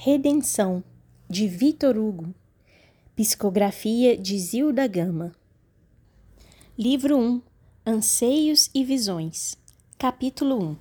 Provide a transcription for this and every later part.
Redenção, de Vitor Hugo. Psicografia de Zilda Gama. Livro 1 Anseios e Visões. Capítulo 1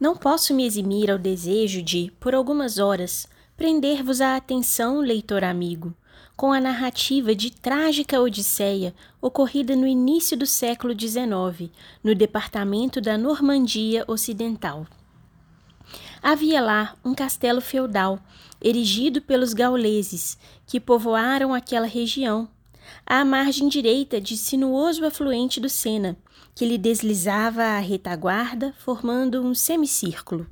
Não posso me eximir ao desejo de, por algumas horas, prender-vos a atenção, leitor amigo, com a narrativa de trágica odisseia ocorrida no início do século XIX, no departamento da Normandia Ocidental. Havia lá um castelo feudal, erigido pelos gauleses, que povoaram aquela região, à margem direita de sinuoso afluente do Sena, que lhe deslizava à retaguarda, formando um semicírculo.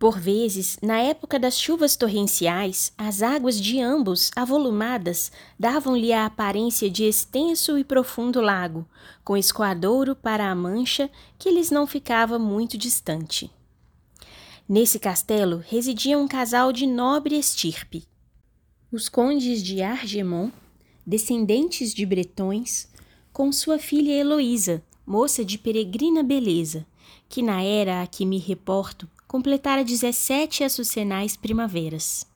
Por vezes, na época das chuvas torrenciais, as águas de ambos, avolumadas, davam-lhe a aparência de extenso e profundo lago, com escoadouro para a mancha que lhes não ficava muito distante. Nesse castelo residia um casal de nobre estirpe. Os condes de Argemon, descendentes de bretões, com sua filha Heloísa, moça de peregrina beleza, que na era a que me reporto completara dezessete açucenais primaveras.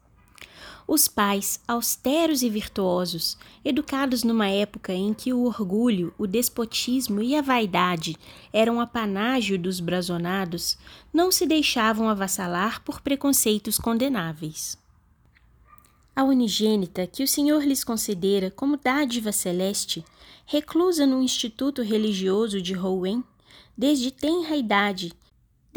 Os pais, austeros e virtuosos, educados numa época em que o orgulho, o despotismo e a vaidade eram apanágio dos brazonados, não se deixavam avassalar por preconceitos condenáveis. A unigênita que o Senhor lhes concedera como dádiva celeste, reclusa no instituto religioso de Rouen, desde tenra idade,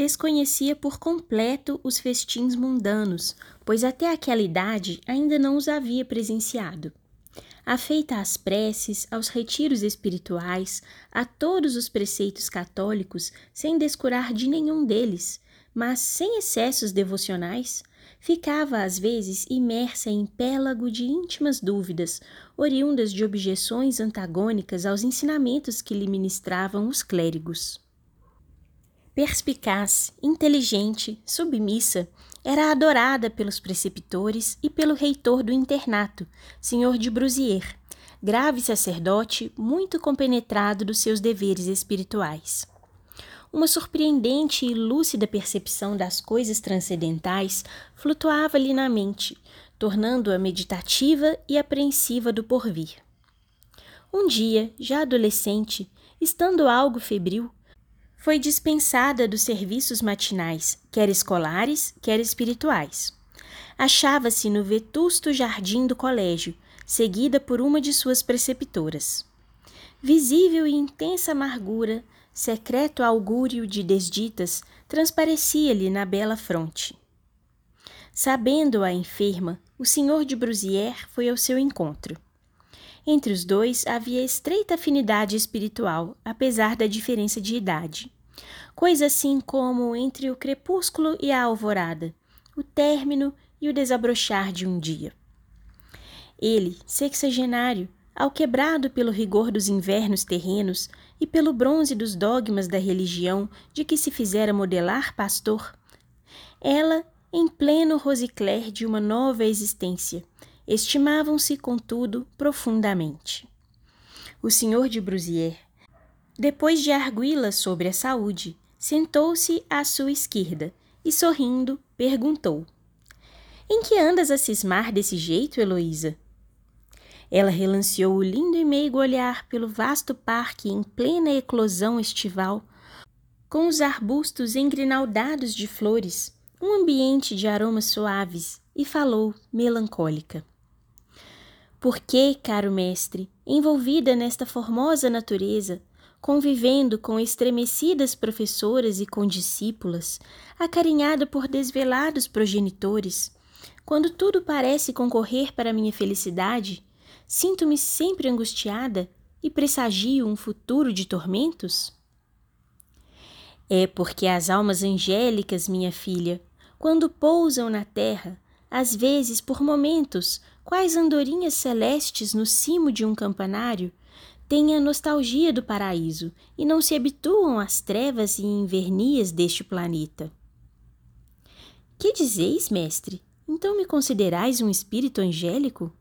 desconhecia por completo os festins mundanos, pois até aquela idade ainda não os havia presenciado. Afeita às preces, aos retiros espirituais, a todos os preceitos católicos, sem descurar de nenhum deles, mas sem excessos devocionais, ficava às vezes imersa em pélago de íntimas dúvidas, oriundas de objeções antagônicas aos ensinamentos que lhe ministravam os clérigos. Perspicaz, inteligente, submissa, era adorada pelos preceptores e pelo reitor do internato, senhor de Brusier, grave sacerdote muito compenetrado dos seus deveres espirituais. Uma surpreendente e lúcida percepção das coisas transcendentais flutuava-lhe na mente, tornando-a meditativa e apreensiva do porvir. Um dia, já adolescente, estando algo febril, foi dispensada dos serviços matinais, quer escolares, quer espirituais. Achava-se no vetusto jardim do colégio, seguida por uma de suas preceptoras. Visível e intensa amargura, secreto augúrio de desditas, transparecia-lhe na bela fronte. Sabendo a enferma, o senhor de Brusier foi ao seu encontro. Entre os dois havia estreita afinidade espiritual, apesar da diferença de idade. Coisa assim como entre o crepúsculo e a alvorada, o término e o desabrochar de um dia. Ele, sexagenário, alquebrado pelo rigor dos invernos terrenos e pelo bronze dos dogmas da religião de que se fizera modelar pastor, ela, em pleno rosicler de uma nova existência, estimavam-se, contudo, profundamente. O senhor de Brusier, depois de arguí-la sobre a saúde, sentou-se à sua esquerda e, sorrindo, perguntou: Em que andas a cismar desse jeito, Heloísa? Ela relanceou o lindo e meigo olhar pelo vasto parque em plena eclosão estival, com os arbustos engrinaldados de flores, um ambiente de aromas suaves, e falou, melancólica. Por que, caro mestre, envolvida nesta formosa natureza, convivendo com estremecidas professoras e condiscípulas, acarinhada por desvelados progenitores, quando tudo parece concorrer para minha felicidade, sinto-me sempre angustiada e pressagio um futuro de tormentos? É porque as almas angélicas, minha filha, quando pousam na terra, às vezes por momentos, quais andorinhas celestes no cimo de um campanário, têm a nostalgia do paraíso e não se habituam às trevas e invernias deste planeta. Que dizeis, mestre? Então me considerais um espírito angélico?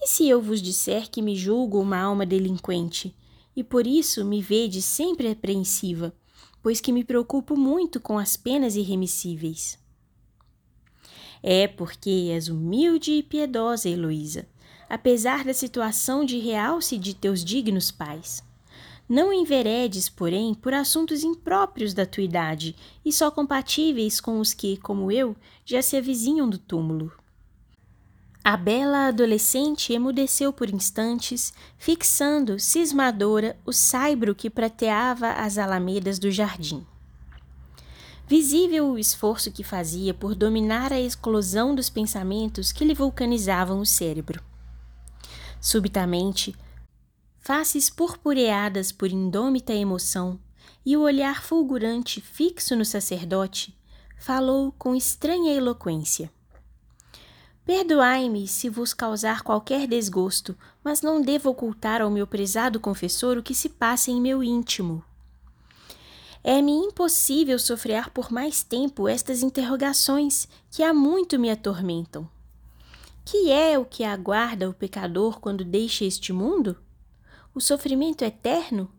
E se eu vos disser que me julgo uma alma delinquente, e por isso me vedes sempre apreensiva, pois que me preocupo muito com as penas irremissíveis? É porque és humilde e piedosa, Heloísa, apesar da situação de realce de teus dignos pais. Não enveredes, porém, por assuntos impróprios da tua idade e só compatíveis com os que, como eu, já se avizinham do túmulo. A bela adolescente emudeceu por instantes, fixando, cismadora, o saibro que prateava as alamedas do jardim. Visível o esforço que fazia por dominar a explosão dos pensamentos que lhe vulcanizavam o cérebro. Subitamente, faces purpureadas por indômita emoção e o olhar fulgurante fixo no sacerdote, falou com estranha eloquência. Perdoai-me se vos causar qualquer desgosto, mas não devo ocultar ao meu prezado confessor o que se passa em meu íntimo. É-me impossível sofrer por mais tempo estas interrogações que há muito me atormentam. Que é o que aguarda o pecador quando deixa este mundo? O sofrimento eterno?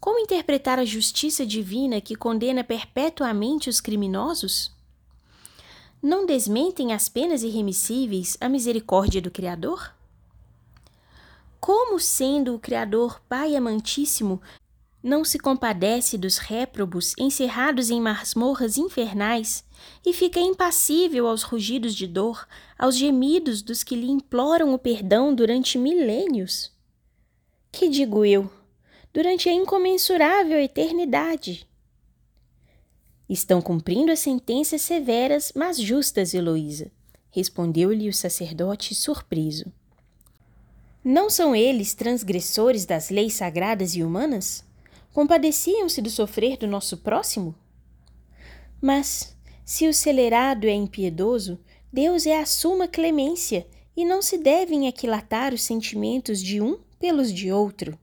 Como interpretar a justiça divina que condena perpetuamente os criminosos? não desmentem as penas irremissíveis a misericórdia do Criador? Como, sendo o Criador Pai amantíssimo, não se compadece dos réprobos encerrados em masmorras infernais e fica impassível aos rugidos de dor, aos gemidos dos que lhe imploram o perdão durante milênios? Que digo eu? Durante a incomensurável eternidade. Estão cumprindo as sentenças severas, mas justas, Heloísa, respondeu-lhe o sacerdote surpreso. Não são eles transgressores das leis sagradas e humanas? Compadeciam-se do sofrer do nosso próximo? Mas, se o celerado é impiedoso, Deus é a suma clemência e não se devem aquilatar os sentimentos de um pelos de outro.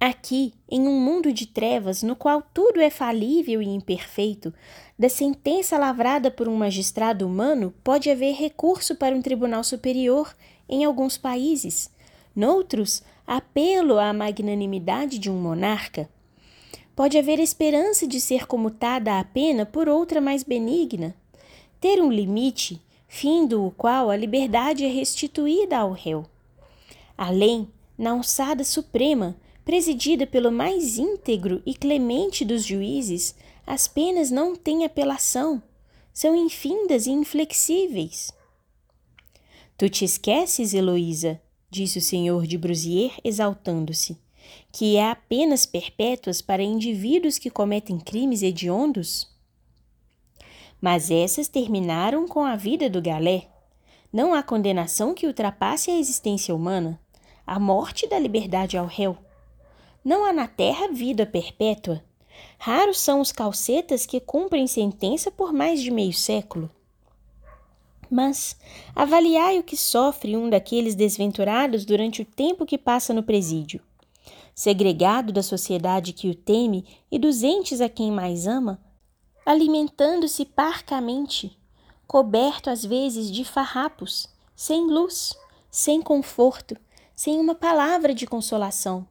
Aqui, em um mundo de trevas no qual tudo é falível e imperfeito, da sentença lavrada por um magistrado humano pode haver recurso para um tribunal superior em alguns países, noutros, apelo à magnanimidade de um monarca. Pode haver esperança de ser comutada a pena por outra mais benigna, ter um limite, findo o qual a liberdade é restituída ao réu. Além, na alçada suprema, presidida pelo mais íntegro e clemente dos juízes, as penas não têm apelação, são infindas e inflexíveis. Tu te esqueces, Heloísa, disse o senhor de Brusier, exaltando-se, que há penas perpétuas para indivíduos que cometem crimes hediondos? Mas essas terminaram com a vida do galé. Não há condenação que ultrapasse a existência humana, a morte da liberdade ao réu. Não há na terra vida perpétua. Raros são os calcetas que cumprem sentença por mais de meio século. Mas avaliai o que sofre um daqueles desventurados durante o tempo que passa no presídio. Segregado da sociedade que o teme e dos entes a quem mais ama, alimentando-se parcamente, coberto às vezes de farrapos, sem luz, sem conforto, sem uma palavra de consolação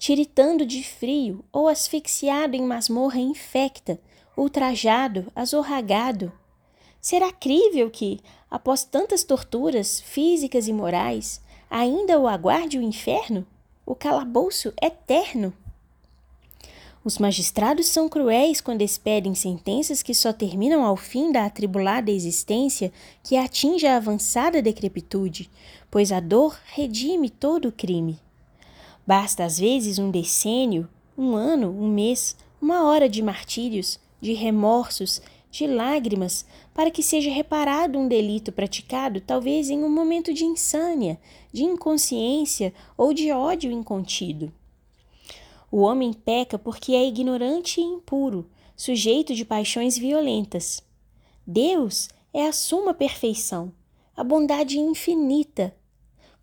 tiritando de frio ou asfixiado em masmorra infecta, ultrajado, azorragado. Será crível que, após tantas torturas físicas e morais, ainda o aguarde o inferno, o calabouço eterno? Os magistrados são cruéis quando expedem sentenças que só terminam ao fim da atribulada existência que atinge a avançada decrepitude, pois a dor redime todo o crime. Basta às vezes um decênio, um ano, um mês, uma hora de martírios, de remorsos, de lágrimas, para que seja reparado um delito praticado talvez em um momento de insânia, de inconsciência ou de ódio incontido. O homem peca porque é ignorante e impuro, sujeito de paixões violentas. Deus é a suma perfeição, a bondade infinita,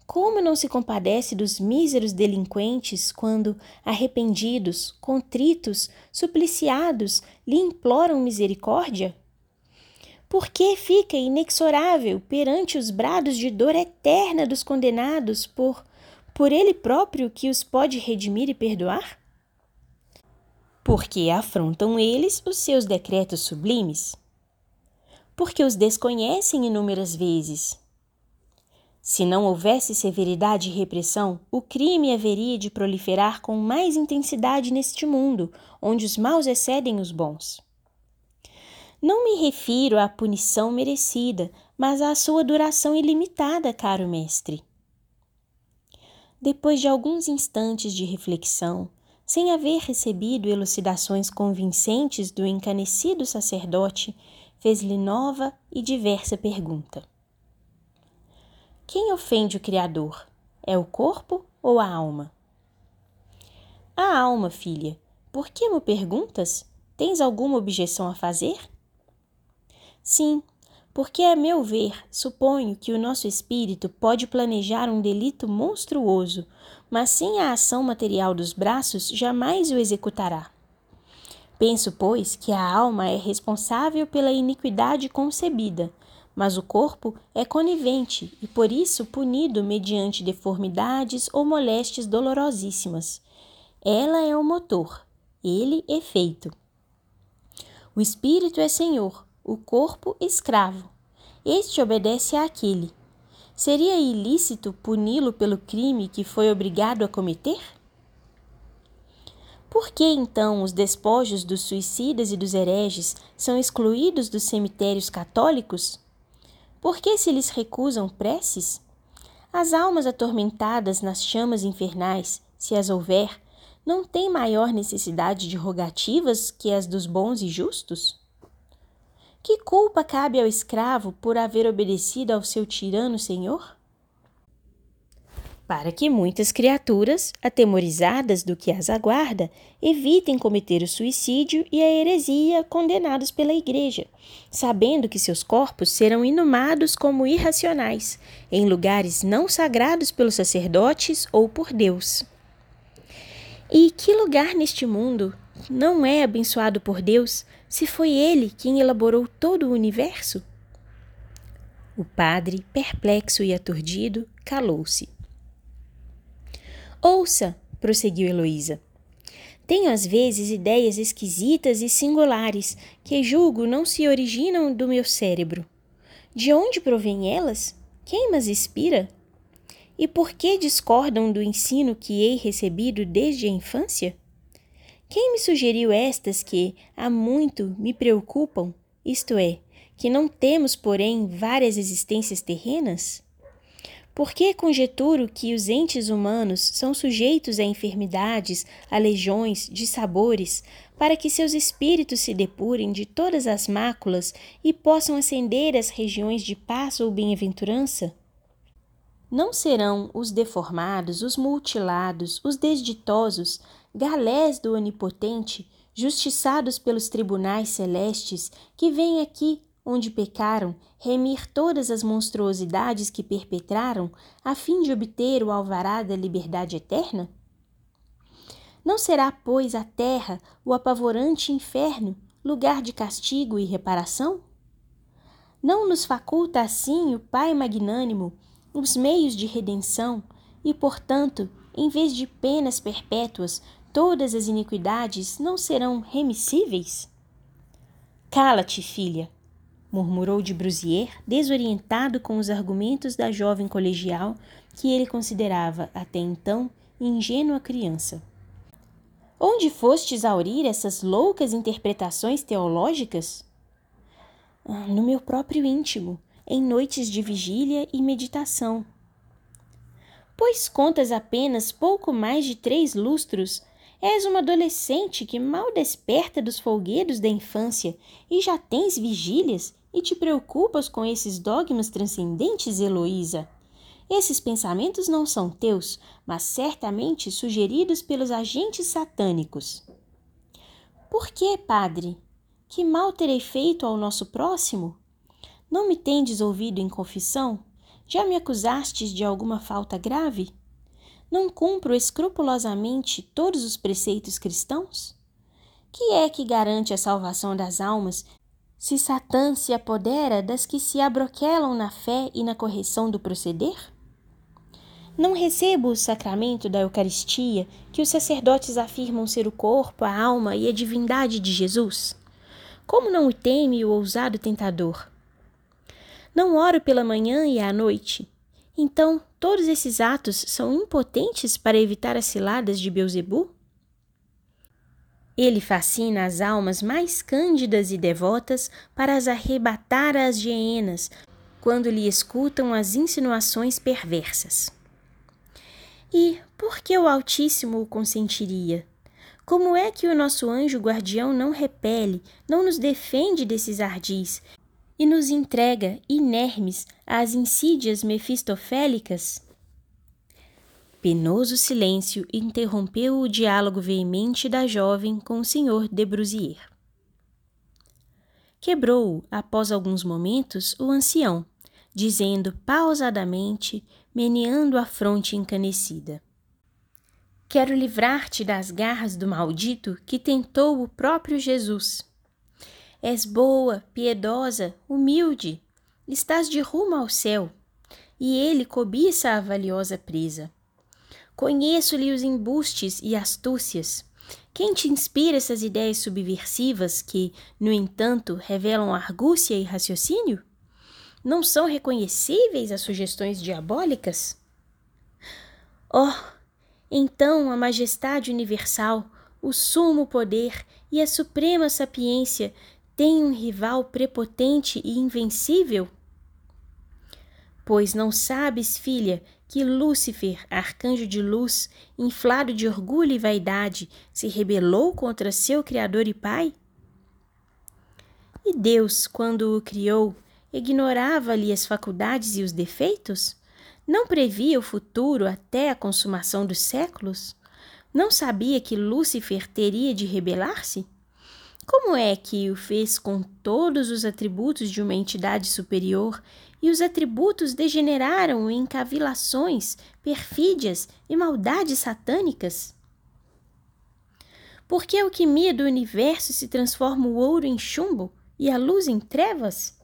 como não se compadece dos míseros delinquentes quando, arrependidos, contritos, supliciados, lhe imploram misericórdia? Por que fica inexorável perante os brados de dor eterna dos condenados por por ele próprio que os pode redimir e perdoar? Porque afrontam eles os seus decretos sublimes? porque os desconhecem inúmeras vezes. Se não houvesse severidade e repressão, o crime haveria de proliferar com mais intensidade neste mundo, onde os maus excedem os bons. Não me refiro à punição merecida, mas à sua duração ilimitada, caro mestre. Depois de alguns instantes de reflexão, sem haver recebido elucidações convincentes do encanecido sacerdote, fez-lhe nova e diversa pergunta. Quem ofende o Criador? É o corpo ou a alma? A alma, filha. Por que me perguntas? Tens alguma objeção a fazer? Sim, porque, a meu ver, suponho que o nosso espírito pode planejar um delito monstruoso, mas sem a ação material dos braços jamais o executará. Penso, pois, que a alma é responsável pela iniquidade concebida, mas o corpo é conivente e por isso punido mediante deformidades ou moléstias dolorosíssimas. Ela é o motor, ele efeito. O espírito é senhor, o corpo escravo. Este obedece àquele. Seria ilícito puni-lo pelo crime que foi obrigado a cometer? Por que então os despojos dos suicidas e dos hereges são excluídos dos cemitérios católicos? Por que se lhes recusam preces? As almas atormentadas nas chamas infernais, se as houver, não têm maior necessidade de rogativas que as dos bons e justos? Que culpa cabe ao escravo por haver obedecido ao seu tirano senhor? Para que muitas criaturas, atemorizadas do que as aguarda, evitem cometer o suicídio e a heresia condenados pela Igreja, sabendo que seus corpos serão inumados como irracionais, em lugares não sagrados pelos sacerdotes ou por Deus. E que lugar neste mundo não é abençoado por Deus se foi ele quem elaborou todo o universo? O padre, perplexo e aturdido, calou-se. Ouça, prosseguiu Heloísa. Tenho às vezes ideias esquisitas e singulares que julgo não se originam do meu cérebro. De onde provêm elas? Quem mas inspira? E por que discordam do ensino que hei recebido desde a infância? Quem me sugeriu estas que, há muito, me preocupam, isto é, que não temos, porém, várias existências terrenas? Por que conjeturo que os entes humanos são sujeitos a enfermidades, a legiões, dissabores, para que seus espíritos se depurem de todas as máculas e possam ascender às regiões de paz ou bem-aventurança? Não serão os deformados, os mutilados, os desditosos, galés do Onipotente, justiçados pelos tribunais celestes, que vêm aqui, onde pecaram, remir todas as monstruosidades que perpetraram, a fim de obter o alvará da liberdade eterna? Não será, pois, a terra o apavorante inferno, lugar de castigo e reparação? Não nos faculta assim o Pai magnânimo os meios de redenção e, portanto, em vez de penas perpétuas, todas as iniquidades não serão remissíveis? Cala-te, filha, murmurou de Brusier, desorientado com os argumentos da jovem colegial que ele considerava até então ingênua criança. Onde fostes aurir essas loucas interpretações teológicas? Ah, no meu próprio íntimo, em noites de vigília e meditação. Pois contas apenas pouco mais de três lustros És uma adolescente que mal desperta dos folguedos da infância e já tens vigílias e te preocupas com esses dogmas transcendentes, Heloísa. Esses pensamentos não são teus, mas certamente sugeridos pelos agentes satânicos. Por que, padre? Que mal terei feito ao nosso próximo? Não me tendes ouvido em confissão? Já me acusastes de alguma falta grave? Não cumpro escrupulosamente todos os preceitos cristãos? Que é que garante a salvação das almas se Satã se apodera das que se abroquelam na fé e na correção do proceder? Não recebo o sacramento da Eucaristia, que os sacerdotes afirmam ser o corpo, a alma e a divindade de Jesus? Como não o teme o ousado tentador? Não oro pela manhã e à noite. Então, todos esses atos são impotentes para evitar as ciladas de Beuzebu? Ele fascina as almas mais cândidas e devotas para as arrebatar às hienas, quando lhe escutam as insinuações perversas. E por que o Altíssimo o consentiria? Como é que o nosso anjo guardião não repele, não nos defende desses ardis e nos entrega, inermes, às insídias mefistofélicas? Penoso silêncio interrompeu o diálogo veemente da jovem com o senhor de Brusier. Quebrou-o, após alguns momentos, o ancião, dizendo pausadamente, meneando a fronte encanecida: Quero livrar-te das garras do maldito que tentou o próprio Jesus. És boa, piedosa, humilde, estás de rumo ao céu, e ele cobiça a valiosa presa. Conheço-lhe os embustes e astúcias. Quem te inspira essas ideias subversivas que, no entanto, revelam argúcia e raciocínio? Não são reconhecíveis as sugestões diabólicas? Oh, então a majestade universal, o sumo poder e a suprema sapiência têm um rival prepotente e invencível? Pois não sabes, filha, que Lúcifer, arcanjo de luz, inflado de orgulho e vaidade, se rebelou contra seu Criador e Pai? E Deus, quando o criou, ignorava-lhe as faculdades e os defeitos? Não previa o futuro até a consumação dos séculos? Não sabia que Lúcifer teria de rebelar-se? Como é que o fez com todos os atributos de uma entidade superior e os atributos degeneraram em cavilações, perfídias e maldades satânicas? Por que a alquimia do universo se transforma o ouro em chumbo e a luz em trevas?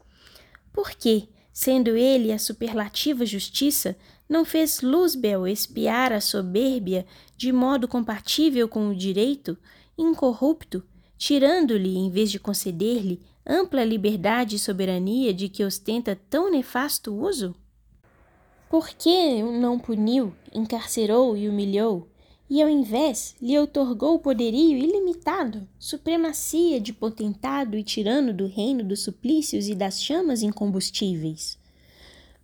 Por que, Sendo ele a superlativa justiça, não fez Luzbel espiar a soberbia de modo compatível com o direito, incorrupto, tirando-lhe, em vez de conceder-lhe, ampla liberdade e soberania de que ostenta tão nefasto uso? Por que não puniu, encarcerou e humilhou, e ao invés lhe outorgou poderio ilimitado, supremacia de potentado e tirano do reino dos suplícios e das chamas incombustíveis.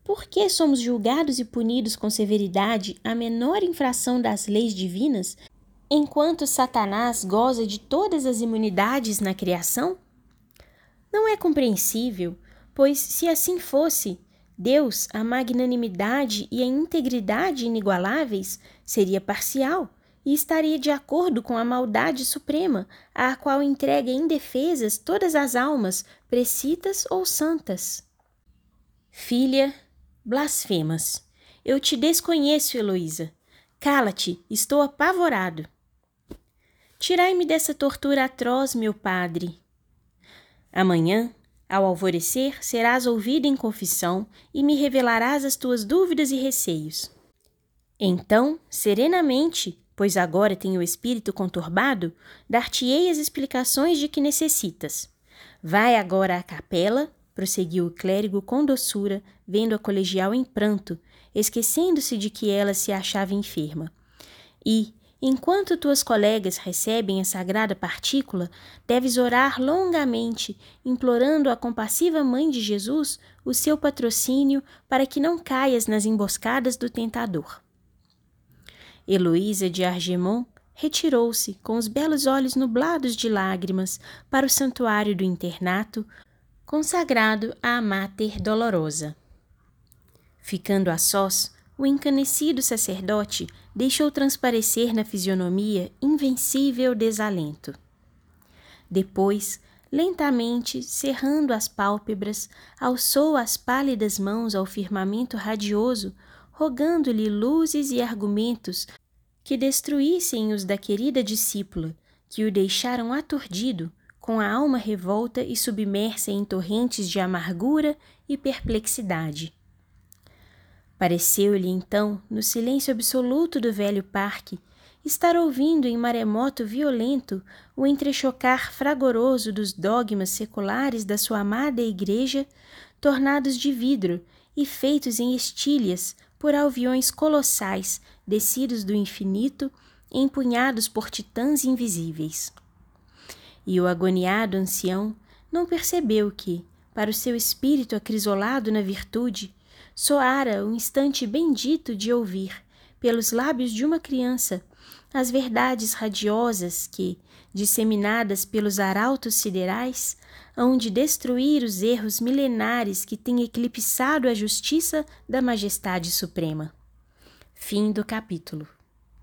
Por que somos julgados e punidos com severidade a menor infração das leis divinas, enquanto Satanás goza de todas as imunidades na criação? Não é compreensível, pois se assim fosse, Deus, a magnanimidade e a integridade inigualáveis, seria parcial e estaria de acordo com a maldade suprema, à qual entrega indefesas todas as almas, precitas ou santas. Filha, blasfemas. Eu te desconheço, Heloísa. Cala-te, estou apavorado. Tirai-me dessa tortura atroz, meu padre. Amanhã, ao alvorecer, serás ouvida em confissão e me revelarás as tuas dúvidas e receios. Então, serenamente, pois agora tenho o espírito conturbado, dar-te-ei as explicações de que necessitas. Vai agora à capela, prosseguiu o clérigo com doçura, vendo a colegial em pranto, esquecendo-se de que ela se achava enferma. E, enquanto tuas colegas recebem a sagrada partícula, deves orar longamente, implorando à compassiva Mãe de Jesus o seu patrocínio para que não caias nas emboscadas do tentador. Heloísa de Argemon retirou-se, com os belos olhos nublados de lágrimas, para o santuário do internato, consagrado à Mater Dolorosa. Ficando a sós, o encanecido sacerdote deixou transparecer na fisionomia invencível desalento. Depois, lentamente, cerrando as pálpebras, alçou as pálidas mãos ao firmamento radioso, rogando-lhe luzes e argumentos que destruíssem os da querida discípula, que o deixaram aturdido, com a alma revolta e submersa em torrentes de amargura e perplexidade. Pareceu-lhe então, no silêncio absoluto do velho parque, estar ouvindo em maremoto violento o entrechocar fragoroso dos dogmas seculares da sua amada Igreja, tornados de vidro e feitos em estilhas por alviões colossais descidos do infinito, empunhados por titãs invisíveis. E o agoniado ancião não percebeu que, para o seu espírito acrisolado na virtude, soara o um instante bendito de ouvir, pelos lábios de uma criança, as verdades radiosas que, disseminadas pelos arautos siderais, hão de destruir os erros milenares que têm eclipsado a justiça da majestade suprema. Fim do capítulo.